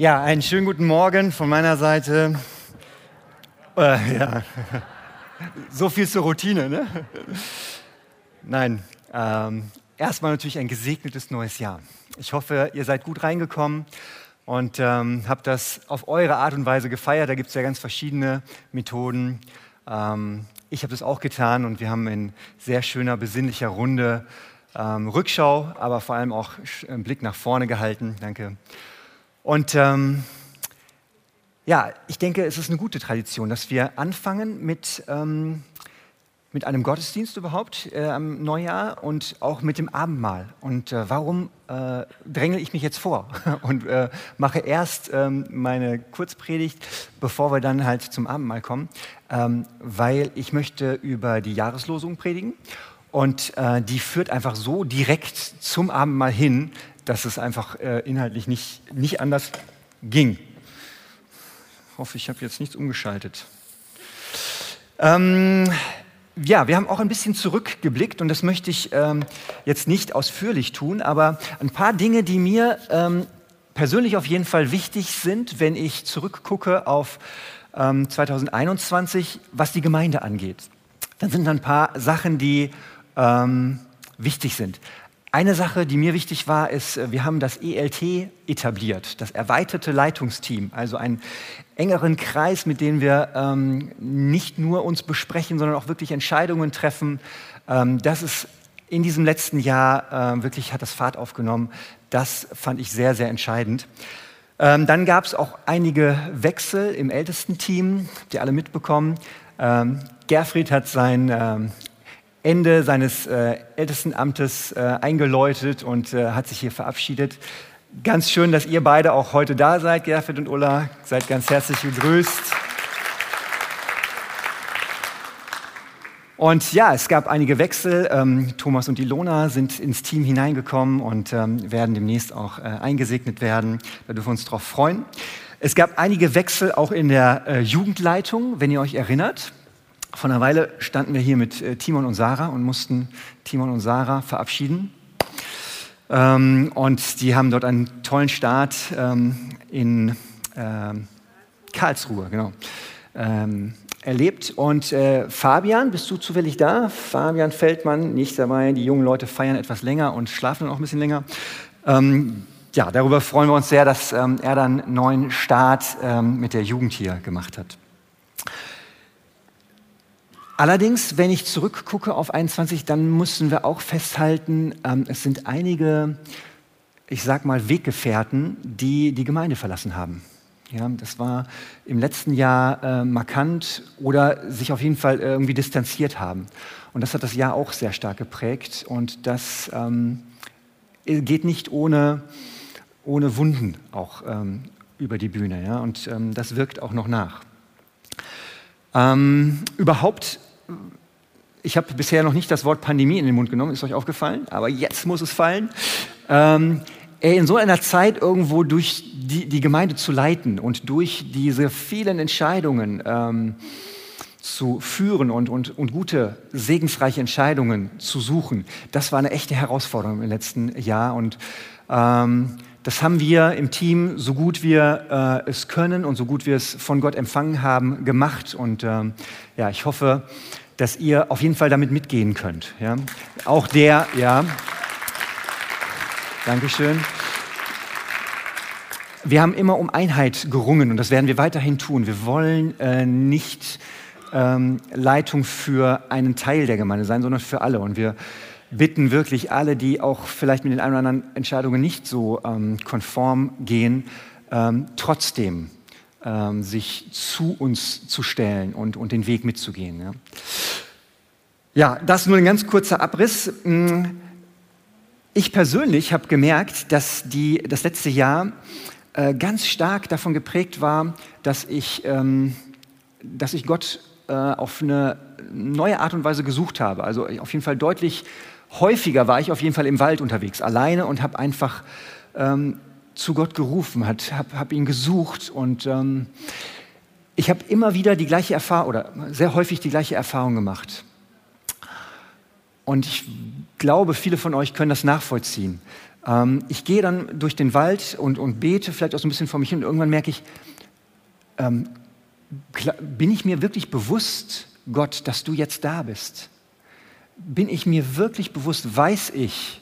Ja, einen schönen guten Morgen von meiner Seite. Äh, ja. So viel zur Routine, ne? Nein, ähm, erstmal natürlich ein gesegnetes neues Jahr. Ich hoffe, ihr seid gut reingekommen und ähm, habt das auf eure Art und Weise gefeiert. Da gibt es ja ganz verschiedene Methoden. Ähm, ich habe das auch getan und wir haben in sehr schöner, besinnlicher Runde ähm, Rückschau, aber vor allem auch einen Blick nach vorne gehalten. Danke. Und ähm, ja, ich denke, es ist eine gute Tradition, dass wir anfangen mit, ähm, mit einem Gottesdienst überhaupt äh, am Neujahr und auch mit dem Abendmahl. Und äh, warum äh, dränge ich mich jetzt vor und äh, mache erst ähm, meine Kurzpredigt, bevor wir dann halt zum Abendmahl kommen? Ähm, weil ich möchte über die Jahreslosung predigen. Und äh, die führt einfach so direkt zum Abendmahl hin, dass es einfach äh, inhaltlich nicht, nicht anders ging. Ich hoffe, ich habe jetzt nichts umgeschaltet. Ähm, ja, wir haben auch ein bisschen zurückgeblickt und das möchte ich ähm, jetzt nicht ausführlich tun, aber ein paar Dinge, die mir ähm, persönlich auf jeden Fall wichtig sind, wenn ich zurückgucke auf 2021, ähm, was die Gemeinde angeht. Dann sind da ein paar Sachen, die ähm, wichtig sind. Eine Sache, die mir wichtig war, ist, äh, wir haben das ELT etabliert, das erweiterte Leitungsteam, also einen engeren Kreis, mit dem wir ähm, nicht nur uns besprechen, sondern auch wirklich Entscheidungen treffen. Ähm, das ist in diesem letzten Jahr äh, wirklich hat das Fahrt aufgenommen. Das fand ich sehr, sehr entscheidend. Ähm, dann gab es auch einige Wechsel im Ältestenteam, die alle mitbekommen. Ähm, Gerfried hat sein ähm, Ende seines äh, Ältestenamtes äh, eingeläutet und äh, hat sich hier verabschiedet. Ganz schön, dass ihr beide auch heute da seid, Gerfried und Ulla. Seid ganz herzlich gegrüßt. Und ja, es gab einige Wechsel. Ähm, Thomas und Ilona sind ins Team hineingekommen und ähm, werden demnächst auch äh, eingesegnet werden. Da dürfen wir uns drauf freuen. Es gab einige Wechsel auch in der äh, Jugendleitung, wenn ihr euch erinnert. Vor einer Weile standen wir hier mit äh, Timon und Sarah und mussten Timon und Sarah verabschieden. Ähm, und die haben dort einen tollen Start ähm, in ähm, Karlsruhe, genau, ähm, erlebt. Und äh, Fabian, bist du zufällig da? Fabian Feldmann, nicht dabei. Die jungen Leute feiern etwas länger und schlafen dann auch ein bisschen länger. Ähm, ja, darüber freuen wir uns sehr, dass ähm, er dann einen neuen Start mit der Jugend hier gemacht hat. Allerdings, wenn ich zurückgucke auf 21, dann müssen wir auch festhalten, ähm, es sind einige, ich sag mal, Weggefährten, die die Gemeinde verlassen haben. Ja, das war im letzten Jahr äh, markant oder sich auf jeden Fall irgendwie distanziert haben. Und das hat das Jahr auch sehr stark geprägt. Und das ähm, geht nicht ohne, ohne Wunden auch ähm, über die Bühne. Ja? Und ähm, das wirkt auch noch nach. Ähm, überhaupt ich habe bisher noch nicht das Wort Pandemie in den Mund genommen, ist euch aufgefallen, aber jetzt muss es fallen. Ähm, in so einer Zeit irgendwo durch die, die, Gemeinde zu leiten und durch diese vielen Entscheidungen ähm, zu führen und, und, und gute, segensreiche Entscheidungen zu suchen, das war eine echte Herausforderung im letzten Jahr. Und ähm, das haben wir im Team, so gut wir äh, es können und so gut wir es von Gott empfangen haben, gemacht. Und ähm, ja, ich hoffe, dass ihr auf jeden Fall damit mitgehen könnt. Ja? Auch der, ja. Dankeschön. Wir haben immer um Einheit gerungen und das werden wir weiterhin tun. Wir wollen äh, nicht ähm, Leitung für einen Teil der Gemeinde sein, sondern für alle. Und wir bitten wirklich alle, die auch vielleicht mit den ein oder anderen Entscheidungen nicht so ähm, konform gehen, ähm, trotzdem ähm, sich zu uns zu stellen und, und den Weg mitzugehen. Ja. ja, das nur ein ganz kurzer Abriss. Hm, ich persönlich habe gemerkt, dass die, das letzte Jahr äh, ganz stark davon geprägt war, dass ich, ähm, dass ich Gott äh, auf eine neue Art und Weise gesucht habe. Also auf jeden Fall deutlich häufiger war ich auf jeden Fall im Wald unterwegs, alleine und habe einfach ähm, zu Gott gerufen, habe hab ihn gesucht und ähm, ich habe immer wieder die gleiche Erfahrung oder sehr häufig die gleiche Erfahrung gemacht. Und ich glaube, viele von euch können das nachvollziehen. Ähm, ich gehe dann durch den Wald und, und bete vielleicht auch so ein bisschen vor mich hin und irgendwann merke ich, ähm, bin ich mir wirklich bewusst, Gott, dass du jetzt da bist? Bin ich mir wirklich bewusst, weiß ich,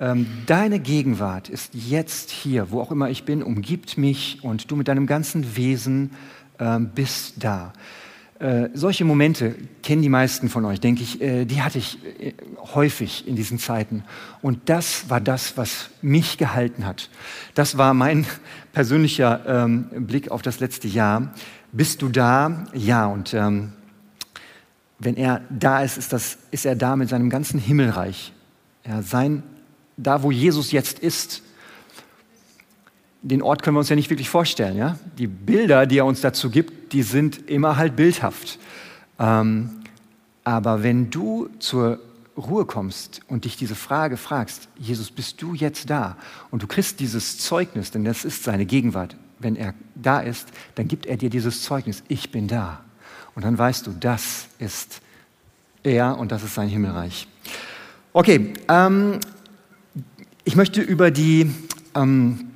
ähm, deine Gegenwart ist jetzt hier, wo auch immer ich bin, umgibt mich und du mit deinem ganzen Wesen ähm, bist da. Äh, solche Momente kennen die meisten von euch, denke ich, äh, die hatte ich äh, häufig in diesen Zeiten. Und das war das, was mich gehalten hat. Das war mein persönlicher ähm, Blick auf das letzte Jahr. Bist du da? Ja. Und ähm, wenn er da ist, ist, das, ist er da mit seinem ganzen Himmelreich. Ja, sein da wo Jesus jetzt ist, den Ort können wir uns ja nicht wirklich vorstellen. Ja? Die Bilder, die er uns dazu gibt, die sind immer halt bildhaft. Ähm, aber wenn du zur Ruhe kommst und dich diese Frage fragst, Jesus, bist du jetzt da? Und du kriegst dieses Zeugnis, denn das ist seine Gegenwart. Wenn er da ist, dann gibt er dir dieses Zeugnis, ich bin da. Und dann weißt du, das ist er und das ist sein Himmelreich. Okay, ähm, ich möchte über die, ähm,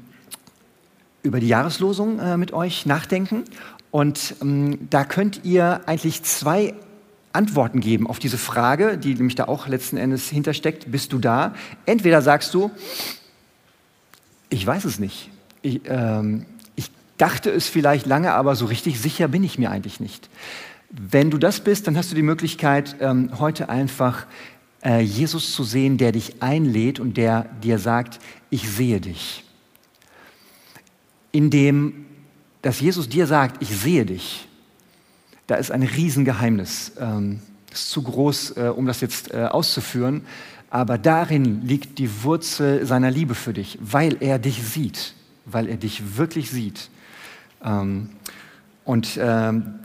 über die Jahreslosung äh, mit euch nachdenken. Und ähm, da könnt ihr eigentlich zwei Antworten geben auf diese Frage, die nämlich da auch letzten Endes hintersteckt. Bist du da? Entweder sagst du, ich weiß es nicht. Ich, ähm, ich dachte es vielleicht lange, aber so richtig sicher bin ich mir eigentlich nicht. Wenn du das bist, dann hast du die Möglichkeit, ähm, heute einfach äh, Jesus zu sehen, der dich einlädt und der dir sagt, ich sehe dich. Indem, dass Jesus dir sagt, ich sehe dich, da ist ein Riesengeheimnis. Ähm, ist zu groß, äh, um das jetzt äh, auszuführen, aber darin liegt die Wurzel seiner Liebe für dich, weil er dich sieht, weil er dich wirklich sieht. Ähm, und ähm,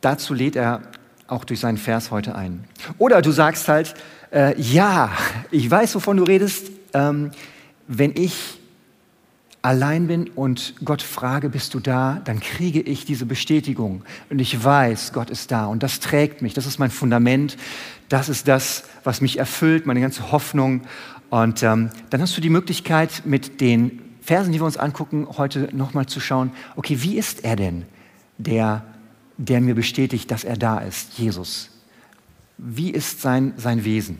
dazu lädt er auch durch seinen Vers heute ein. Oder du sagst halt, äh, ja, ich weiß, wovon du redest, ähm, wenn ich allein bin und Gott frage, bist du da, dann kriege ich diese Bestätigung. Und ich weiß, Gott ist da und das trägt mich, das ist mein Fundament, das ist das, was mich erfüllt, meine ganze Hoffnung. Und ähm, dann hast du die Möglichkeit mit den Versen, die wir uns angucken, heute nochmal zu schauen, okay, wie ist er denn, der der mir bestätigt, dass er da ist, Jesus. Wie ist sein, sein Wesen?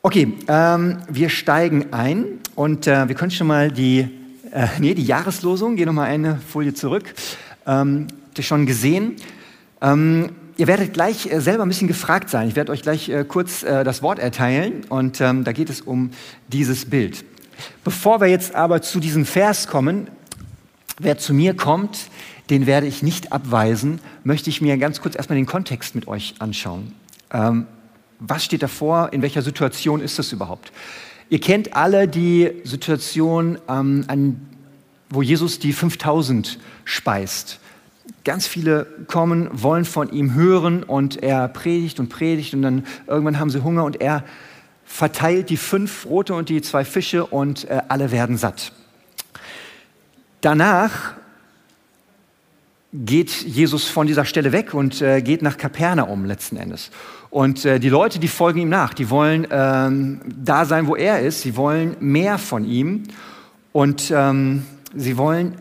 Okay, ähm, wir steigen ein und äh, wir können schon mal die, äh, nee, die Jahreslosung, geh noch mal eine Folie zurück, ähm, habt ihr schon gesehen. Ähm, ihr werdet gleich äh, selber ein bisschen gefragt sein. Ich werde euch gleich äh, kurz äh, das Wort erteilen und ähm, da geht es um dieses Bild. Bevor wir jetzt aber zu diesem Vers kommen, wer zu mir kommt, den werde ich nicht abweisen, möchte ich mir ganz kurz erstmal den Kontext mit euch anschauen. Ähm, was steht davor? In welcher Situation ist das überhaupt? Ihr kennt alle die Situation, ähm, an, wo Jesus die 5000 speist. Ganz viele kommen, wollen von ihm hören und er predigt und predigt und dann irgendwann haben sie Hunger und er verteilt die fünf Brote und die zwei Fische und äh, alle werden satt. Danach geht Jesus von dieser Stelle weg und äh, geht nach Kapernaum letzten Endes. Und äh, die Leute, die folgen ihm nach, die wollen ähm, da sein, wo er ist, sie wollen mehr von ihm und ähm, sie wollen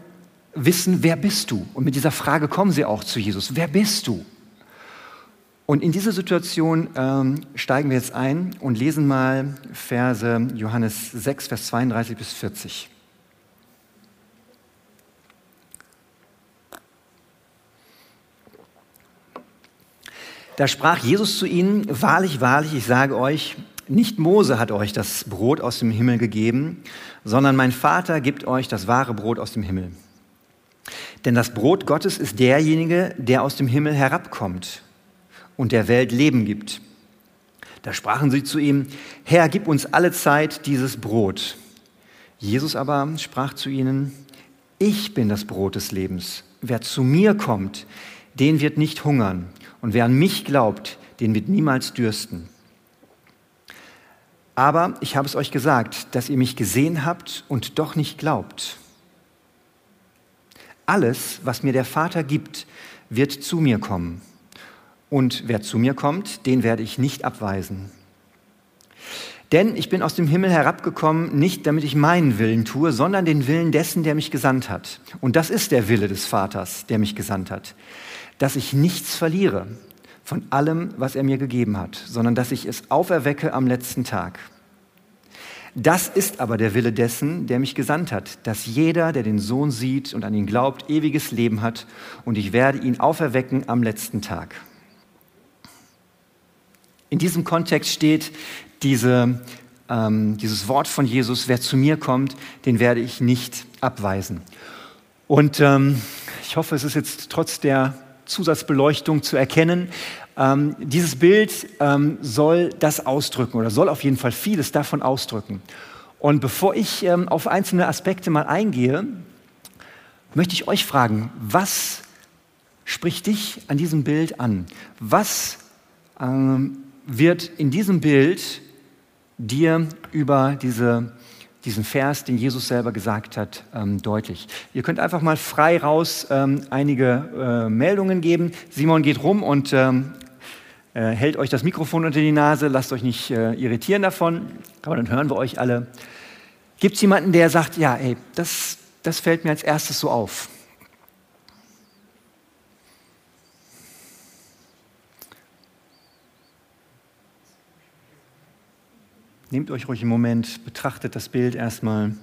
wissen, wer bist du? Und mit dieser Frage kommen sie auch zu Jesus, wer bist du? Und in diese Situation ähm, steigen wir jetzt ein und lesen mal Verse Johannes 6, Vers 32 bis 40. Da sprach Jesus zu ihnen, wahrlich, wahrlich, ich sage euch, nicht Mose hat euch das Brot aus dem Himmel gegeben, sondern mein Vater gibt euch das wahre Brot aus dem Himmel. Denn das Brot Gottes ist derjenige, der aus dem Himmel herabkommt und der Welt Leben gibt. Da sprachen sie zu ihm, Herr, gib uns alle Zeit dieses Brot. Jesus aber sprach zu ihnen, ich bin das Brot des Lebens. Wer zu mir kommt, den wird nicht hungern. Und wer an mich glaubt, den wird niemals dürsten. Aber ich habe es euch gesagt, dass ihr mich gesehen habt und doch nicht glaubt. Alles, was mir der Vater gibt, wird zu mir kommen. Und wer zu mir kommt, den werde ich nicht abweisen. Denn ich bin aus dem Himmel herabgekommen, nicht damit ich meinen Willen tue, sondern den Willen dessen, der mich gesandt hat. Und das ist der Wille des Vaters, der mich gesandt hat. Dass ich nichts verliere von allem, was er mir gegeben hat, sondern dass ich es auferwecke am letzten Tag. Das ist aber der Wille dessen, der mich gesandt hat, dass jeder, der den Sohn sieht und an ihn glaubt, ewiges Leben hat und ich werde ihn auferwecken am letzten Tag. In diesem Kontext steht diese, ähm, dieses Wort von Jesus, wer zu mir kommt, den werde ich nicht abweisen. Und ähm, ich hoffe, es ist jetzt trotz der Zusatzbeleuchtung zu erkennen. Ähm, dieses Bild ähm, soll das ausdrücken oder soll auf jeden Fall vieles davon ausdrücken. Und bevor ich ähm, auf einzelne Aspekte mal eingehe, möchte ich euch fragen, was spricht dich an diesem Bild an? Was ähm, wird in diesem Bild dir über diese diesen Vers, den Jesus selber gesagt hat, ähm, deutlich. Ihr könnt einfach mal frei raus ähm, einige äh, Meldungen geben. Simon geht rum und ähm, äh, hält euch das Mikrofon unter die Nase, lasst euch nicht äh, irritieren davon, aber dann hören wir euch alle. Gibt es jemanden, der sagt, ja, ey, das, das fällt mir als erstes so auf? Nehmt euch ruhig einen Moment, betrachtet das Bild erstmal.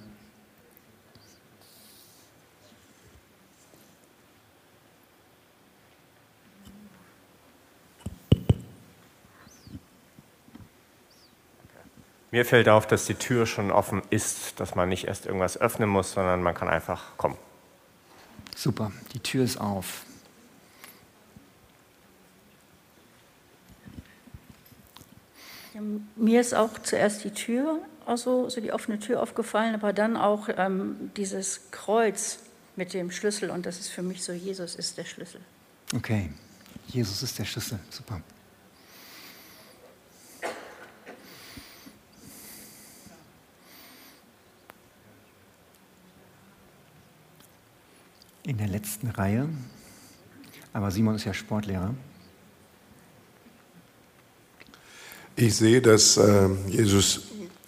Mir fällt auf, dass die Tür schon offen ist, dass man nicht erst irgendwas öffnen muss, sondern man kann einfach kommen. Super, die Tür ist auf. Ja, mir ist auch zuerst die Tür, also so die offene Tür aufgefallen, aber dann auch ähm, dieses Kreuz mit dem Schlüssel und das ist für mich so, Jesus ist der Schlüssel. Okay, Jesus ist der Schlüssel, super. In der letzten Reihe, aber Simon ist ja Sportlehrer. Ich sehe, dass äh, Jesus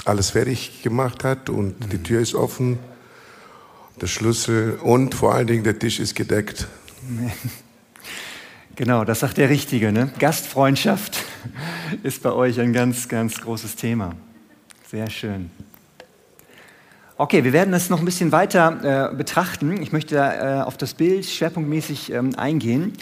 alles fertig gemacht hat und mhm. die Tür ist offen, der Schlüssel und vor allen Dingen der Tisch ist gedeckt. Genau, das sagt der Richtige. Ne? Gastfreundschaft ist bei euch ein ganz, ganz großes Thema. Sehr schön. Okay, wir werden das noch ein bisschen weiter äh, betrachten. Ich möchte äh, auf das Bild schwerpunktmäßig ähm, eingehen.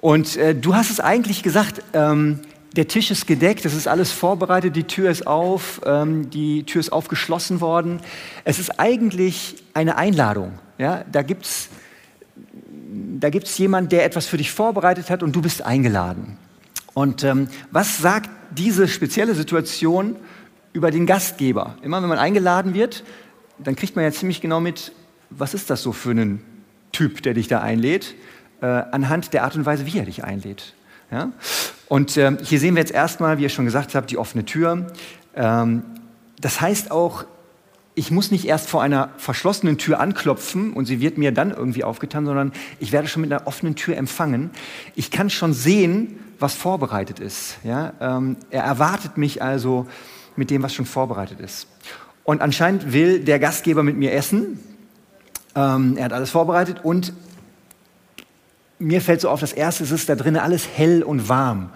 Und äh, du hast es eigentlich gesagt, ähm, der Tisch ist gedeckt, es ist alles vorbereitet, die Tür ist auf, ähm, die Tür ist aufgeschlossen worden. Es ist eigentlich eine Einladung. Ja? Da gibt es da gibt's jemanden, der etwas für dich vorbereitet hat und du bist eingeladen. Und ähm, was sagt diese spezielle Situation über den Gastgeber? Immer wenn man eingeladen wird, dann kriegt man ja ziemlich genau mit, was ist das so für ein Typ, der dich da einlädt, äh, anhand der Art und Weise, wie er dich einlädt. Ja? Und ähm, hier sehen wir jetzt erstmal, wie ihr schon gesagt habt, die offene Tür. Ähm, das heißt auch, ich muss nicht erst vor einer verschlossenen Tür anklopfen und sie wird mir dann irgendwie aufgetan, sondern ich werde schon mit einer offenen Tür empfangen. Ich kann schon sehen, was vorbereitet ist. Ja? Ähm, er erwartet mich also mit dem, was schon vorbereitet ist. Und anscheinend will der Gastgeber mit mir essen. Ähm, er hat alles vorbereitet und mir fällt so auf, das erste ist da drinnen alles hell und warm.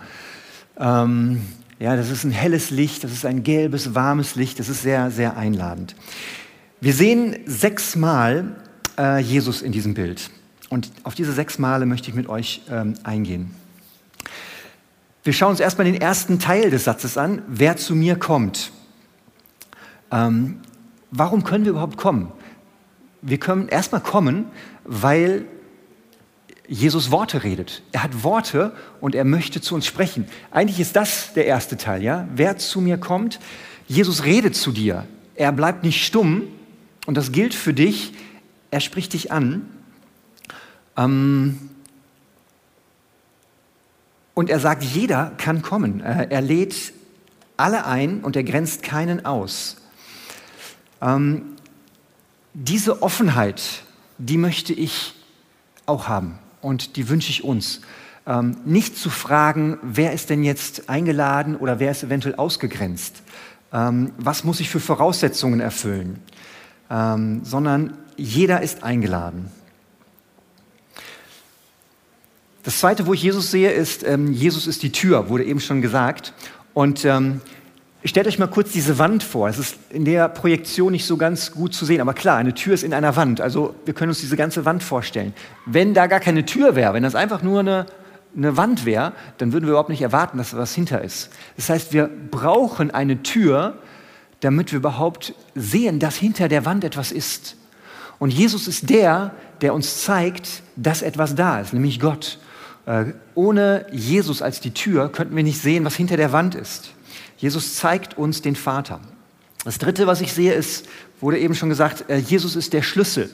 Ähm, ja, das ist ein helles Licht, das ist ein gelbes, warmes Licht, das ist sehr, sehr einladend. Wir sehen sechsmal äh, Jesus in diesem Bild. Und auf diese sechs Male möchte ich mit euch ähm, eingehen. Wir schauen uns erstmal den ersten Teil des Satzes an, wer zu mir kommt. Ähm, warum können wir überhaupt kommen? Wir können erstmal kommen, weil Jesus Worte redet. Er hat Worte und er möchte zu uns sprechen. Eigentlich ist das der erste Teil, ja? Wer zu mir kommt, Jesus redet zu dir. Er bleibt nicht stumm und das gilt für dich. Er spricht dich an. Ähm und er sagt, jeder kann kommen. Er lädt alle ein und er grenzt keinen aus. Ähm diese Offenheit, die möchte ich auch haben und die wünsche ich uns. Ähm, nicht zu fragen, wer ist denn jetzt eingeladen oder wer ist eventuell ausgegrenzt. ähm, was muss ich für Voraussetzungen erfüllen, ähm, sondern jeder ist eingeladen. Das zweite, wo ich Jesus sehe, ist, ähm, Jesus ist die Tür, wurde eben schon gesagt. Und ähm, stellt euch mal kurz diese Wand vor. Es ist in der Projektion nicht so ganz gut zu sehen, aber klar, eine Tür ist in einer Wand. Also wir können uns diese ganze Wand vorstellen. Wenn da gar keine Tür wäre, wenn das einfach nur eine, eine Wand wäre, dann würden wir überhaupt nicht erwarten, dass da was hinter ist. Das heißt, wir brauchen eine Tür, damit wir überhaupt sehen, dass hinter der Wand etwas ist. Und Jesus ist der, der uns zeigt, dass etwas da ist, nämlich Gott. Äh, ohne Jesus als die Tür könnten wir nicht sehen, was hinter der Wand ist. Jesus zeigt uns den Vater. Das Dritte, was ich sehe, ist, wurde eben schon gesagt, äh, Jesus ist der Schlüssel.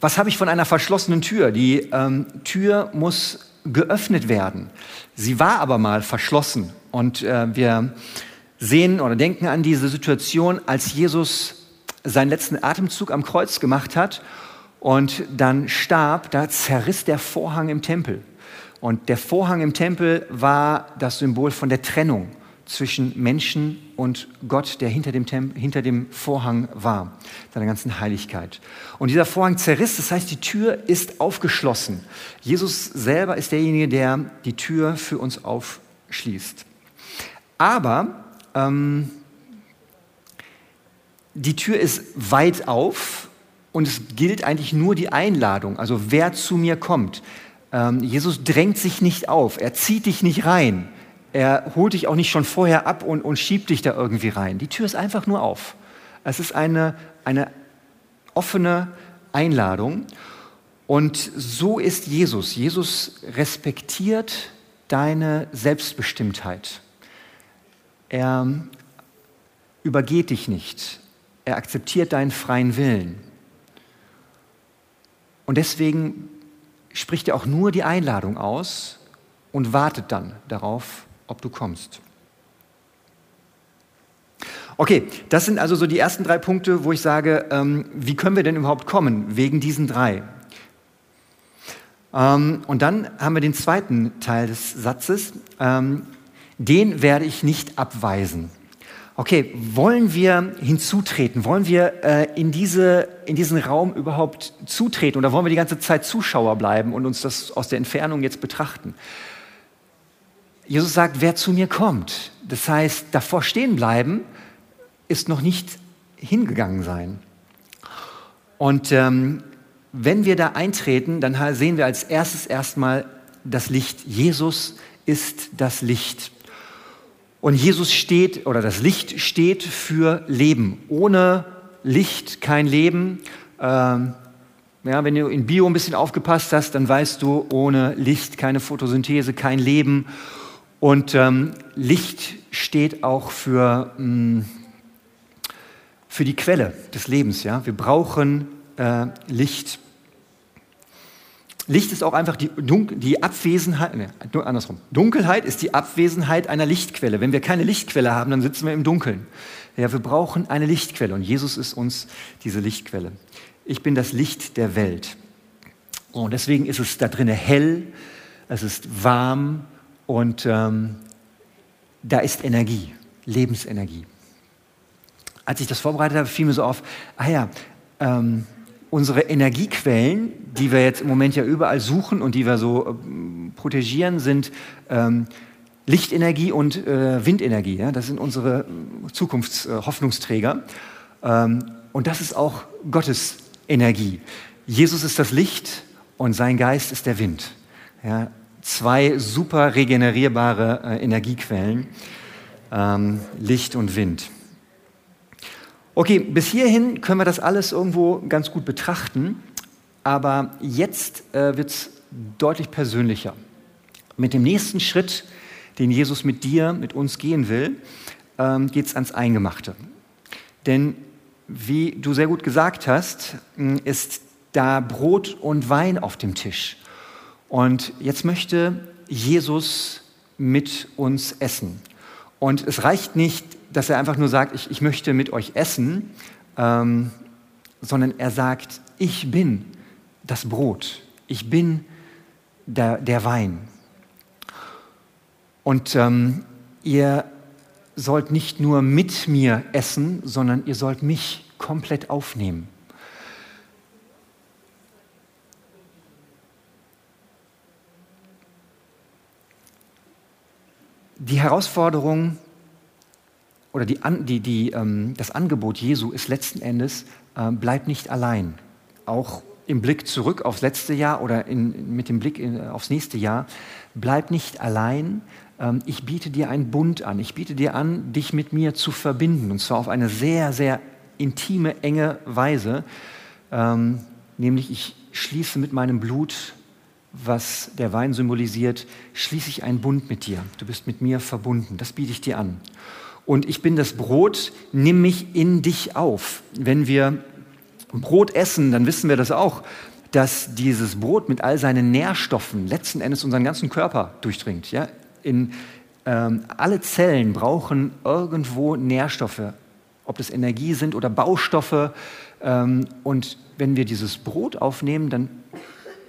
Was habe ich von einer verschlossenen Tür? Die ähm, Tür muss geöffnet werden. Sie war aber mal verschlossen. Und äh, wir sehen oder denken an diese Situation, als Jesus seinen letzten Atemzug am Kreuz gemacht hat und dann starb, da zerriss der Vorhang im Tempel. Und der Vorhang im Tempel war das Symbol von der Trennung zwischen Menschen und Gott, der hinter dem, Tem hinter dem Vorhang war, seiner ganzen Heiligkeit. Und dieser Vorhang zerriss, das heißt, die Tür ist aufgeschlossen. Jesus selber ist derjenige, der die Tür für uns aufschließt. Aber ähm, die Tür ist weit auf und es gilt eigentlich nur die Einladung, also wer zu mir kommt. Ähm, Jesus drängt sich nicht auf, er zieht dich nicht rein, er holt dich auch nicht schon vorher ab und, und schiebt dich da irgendwie rein. Die Tür ist einfach nur auf. Es ist eine, eine offene Einladung. Und so ist Jesus. Jesus respektiert deine Selbstbestimmtheit. Er übergeht dich nicht. Er akzeptiert deinen freien Willen. Und deswegen spricht er auch nur die Einladung aus und wartet dann darauf, ob du kommst. Okay, das sind also so die ersten drei Punkte, wo ich sage, ähm, wie können wir denn überhaupt kommen wegen diesen drei? Ähm, und dann haben wir den zweiten Teil des Satzes, ähm, den werde ich nicht abweisen. Okay, wollen wir hinzutreten? Wollen wir äh, in, diese, in diesen Raum überhaupt zutreten oder wollen wir die ganze Zeit Zuschauer bleiben und uns das aus der Entfernung jetzt betrachten? Jesus sagt, wer zu mir kommt, das heißt, davor stehen bleiben, ist noch nicht hingegangen sein. Und ähm, wenn wir da eintreten, dann sehen wir als erstes erstmal das Licht. Jesus ist das Licht. Und Jesus steht, oder das Licht steht für Leben. Ohne Licht kein Leben. Ähm, ja, wenn du in Bio ein bisschen aufgepasst hast, dann weißt du, ohne Licht keine Photosynthese, kein Leben. Und ähm, Licht steht auch für, mh, mm, für die Quelle des Lebens. Ja? Wir brauchen äh, Licht. Licht ist auch einfach die, Dun die Abwesenheit, ne, andersrum. Dunkelheit ist die Abwesenheit einer Lichtquelle. Wenn wir keine Lichtquelle haben, dann sitzen wir im Dunkeln. Ja, wir brauchen eine Lichtquelle und Jesus ist uns diese Lichtquelle. Ich bin das Licht der Welt. Und deswegen ist es da drinnen hell, es ist warm und ähm, da ist Energie, Lebensenergie. Als ich das vorbereitet habe, fiel mir so auf, ah ja, ähm, unsere Energiequellen, die wir jetzt im Moment ja überall suchen und die wir so äh, protegieren, sind ähm, Lichtenergie und äh, Windenergie. Ja? Das sind unsere Zukunftshoffnungsträger. Äh, ähm, und das ist auch Gottes Energie. Jesus ist das Licht und sein Geist ist der Wind. Ja? Zwei super regenerierbare äh, Energiequellen, ähm, Licht und Wind. Okay, bis hierhin können wir das alles irgendwo ganz gut betrachten, aber jetzt äh, wird es deutlich persönlicher. Mit dem nächsten Schritt, den Jesus mit dir, mit uns gehen will, ähm, geht es ans Eingemachte. Denn wie du sehr gut gesagt hast, ist da Brot und Wein auf dem Tisch. Und jetzt möchte Jesus mit uns essen. Und es reicht nicht, dass er einfach nur sagt, ich, ich möchte mit euch essen, ähm, sondern er sagt, ich bin das Brot, ich bin der, der Wein. Und ähm, ihr sollt nicht nur mit mir essen, sondern ihr sollt mich komplett aufnehmen. Die Herausforderung oder die, die, die, ähm, das Angebot Jesu ist letzten Endes, äh, bleib nicht allein. Auch im Blick zurück aufs letzte Jahr oder in, mit dem Blick in, aufs nächste Jahr, bleib nicht allein. Ähm, ich biete dir einen Bund an. Ich biete dir an, dich mit mir zu verbinden. Und zwar auf eine sehr, sehr intime, enge Weise. Ähm, nämlich ich schließe mit meinem Blut was der Wein symbolisiert, schließe ich einen Bund mit dir. Du bist mit mir verbunden. Das biete ich dir an. Und ich bin das Brot, nimm mich in dich auf. Wenn wir Brot essen, dann wissen wir das auch, dass dieses Brot mit all seinen Nährstoffen letzten Endes unseren ganzen Körper durchdringt. Ja? In, ähm, alle Zellen brauchen irgendwo Nährstoffe, ob das Energie sind oder Baustoffe. Ähm, und wenn wir dieses Brot aufnehmen, dann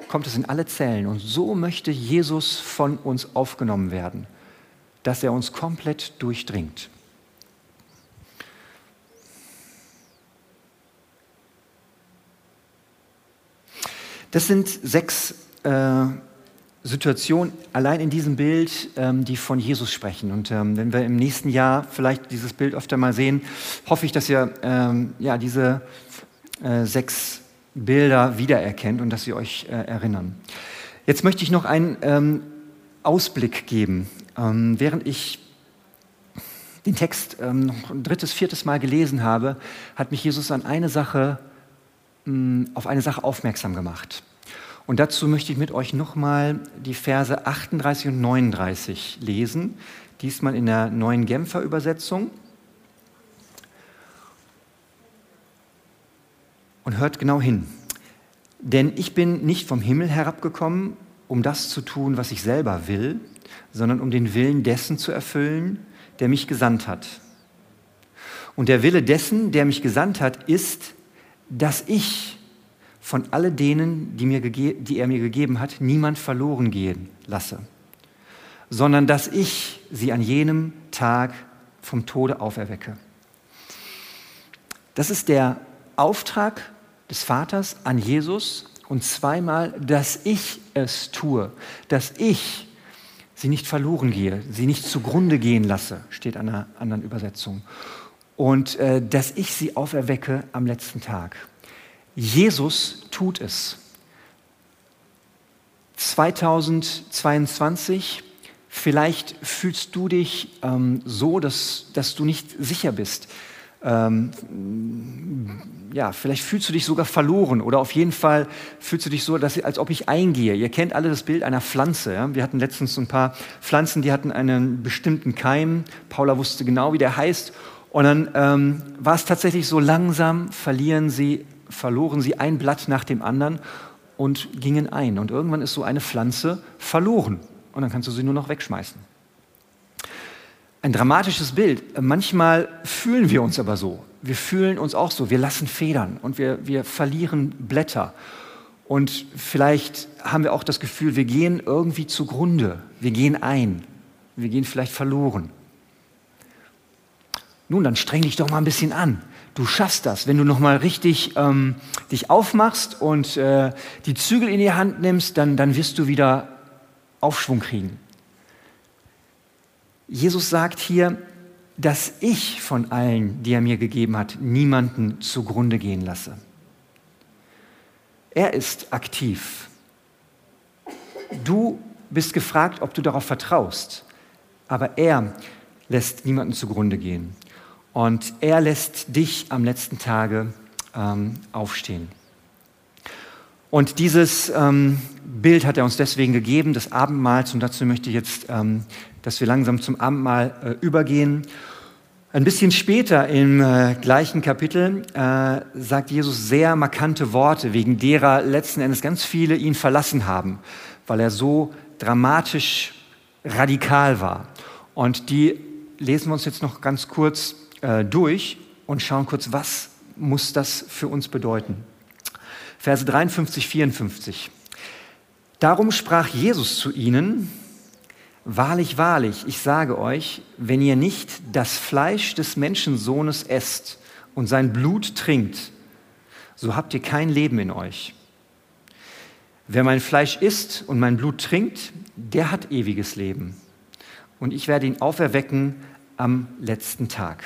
kommt es in alle Zellen. Und so möchte Jesus von uns aufgenommen werden, dass er uns komplett durchdringt. Das sind sechs äh, Situationen allein in diesem Bild, ähm, die von Jesus sprechen. Und ähm, wenn wir im nächsten Jahr vielleicht dieses Bild öfter mal sehen, hoffe ich, dass ihr ähm, ja, diese äh, sechs Bilder wiedererkennt und dass sie euch äh, erinnern. Jetzt möchte ich noch einen ähm, Ausblick geben. Ähm, während ich den Text ähm, noch ein drittes, viertes Mal gelesen habe, hat mich Jesus an eine Sache, auf eine Sache aufmerksam gemacht. Und dazu möchte ich mit euch nochmal die Verse 38 und 39 lesen, diesmal in der neuen Genfer Übersetzung. Und hört genau hin. Denn ich bin nicht vom Himmel herabgekommen, um das zu tun, was ich selber will, sondern um den Willen dessen zu erfüllen, der mich gesandt hat. Und der Wille dessen, der mich gesandt hat, ist, dass ich von all denen, die, mir die er mir gegeben hat, niemand verloren gehen lasse, sondern dass ich sie an jenem Tag vom Tode auferwecke. Das ist der Auftrag des Vaters an Jesus und zweimal, dass ich es tue, dass ich sie nicht verloren gehe, sie nicht zugrunde gehen lasse, steht an einer anderen Übersetzung. Und äh, dass ich sie auferwecke am letzten Tag. Jesus tut es. 2022, vielleicht fühlst du dich ähm, so, dass, dass du nicht sicher bist ähm, ja, vielleicht fühlst du dich sogar verloren oder auf jeden Fall fühlst du dich so, dass, als ob ich eingehe. Ihr kennt alle das Bild einer Pflanze. Ja? Wir hatten letztens ein paar Pflanzen, die hatten einen bestimmten Keim. Paula wusste genau, wie der heißt. Und dann ähm, war es tatsächlich so langsam, verlieren sie, verloren sie ein Blatt nach dem anderen und gingen ein. Und irgendwann ist so eine Pflanze verloren. Und dann kannst du sie nur noch wegschmeißen ein dramatisches Bild. Manchmal fühlen wir uns aber so. Wir fühlen uns auch so. Wir lassen Federn und wir, wir verlieren Blätter. Und vielleicht haben wir auch das Gefühl, wir gehen irgendwie zugrunde. Wir gehen ein. Wir gehen vielleicht verloren. Nun, dann streng dich doch mal ein bisschen an. Du schaffst das, wenn du noch mal richtig ähm, dich aufmachst und äh, die Zügel in die Hand nimmst, dann, dann wirst du wieder Aufschwung kriegen. Jesus sagt hier, dass ich von allen, die er mir gegeben hat, niemanden zugrunde gehen lasse. Er ist aktiv. Du bist gefragt, ob du darauf vertraust, aber er lässt niemanden zugrunde gehen. Und er lässt dich am letzten Tage ähm, aufstehen. Und dieses ähm, Bild hat er uns deswegen gegeben, des Abendmahls. Und dazu möchte ich jetzt ähm, dass wir langsam zum Abendmahl äh, übergehen. Ein bisschen später im äh, gleichen Kapitel äh, sagt Jesus sehr markante Worte, wegen derer letzten Endes ganz viele ihn verlassen haben, weil er so dramatisch radikal war. Und die lesen wir uns jetzt noch ganz kurz äh, durch und schauen kurz, was muss das für uns bedeuten. Verse 53, 54. Darum sprach Jesus zu ihnen, Wahrlich, wahrlich, ich sage euch, wenn ihr nicht das Fleisch des Menschensohnes esst und sein Blut trinkt, so habt ihr kein Leben in euch. Wer mein Fleisch isst und mein Blut trinkt, der hat ewiges Leben. Und ich werde ihn auferwecken am letzten Tag.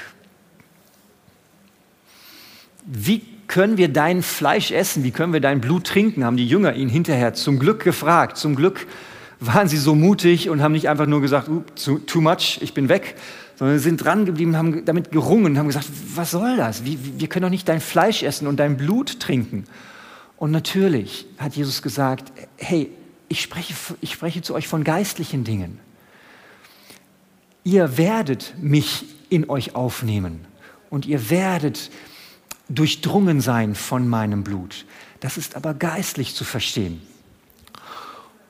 Wie können wir dein Fleisch essen? Wie können wir dein Blut trinken? Haben die Jünger ihn hinterher zum Glück gefragt. Zum Glück waren sie so mutig und haben nicht einfach nur gesagt, too much, ich bin weg, sondern sind dran geblieben, haben damit gerungen haben gesagt, was soll das? Wir können doch nicht dein Fleisch essen und dein Blut trinken. Und natürlich hat Jesus gesagt, hey, ich spreche, ich spreche zu euch von geistlichen Dingen. Ihr werdet mich in euch aufnehmen und ihr werdet durchdrungen sein von meinem Blut. Das ist aber geistlich zu verstehen.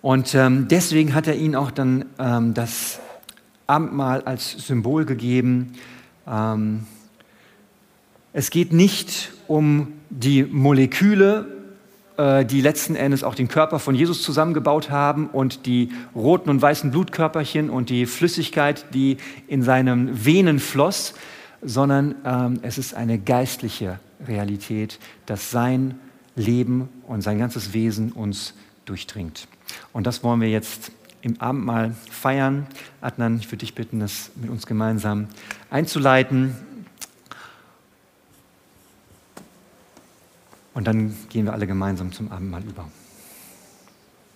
Und ähm, deswegen hat er ihnen auch dann ähm, das Abendmahl als Symbol gegeben. Ähm, es geht nicht um die Moleküle, äh, die letzten Endes auch den Körper von Jesus zusammengebaut haben und die roten und weißen Blutkörperchen und die Flüssigkeit, die in seinen Venen floss, sondern ähm, es ist eine geistliche Realität, dass sein Leben und sein ganzes Wesen uns durchdringt. Und das wollen wir jetzt im Abendmahl feiern. Adnan, ich würde dich bitten, das mit uns gemeinsam einzuleiten. Und dann gehen wir alle gemeinsam zum Abendmahl über.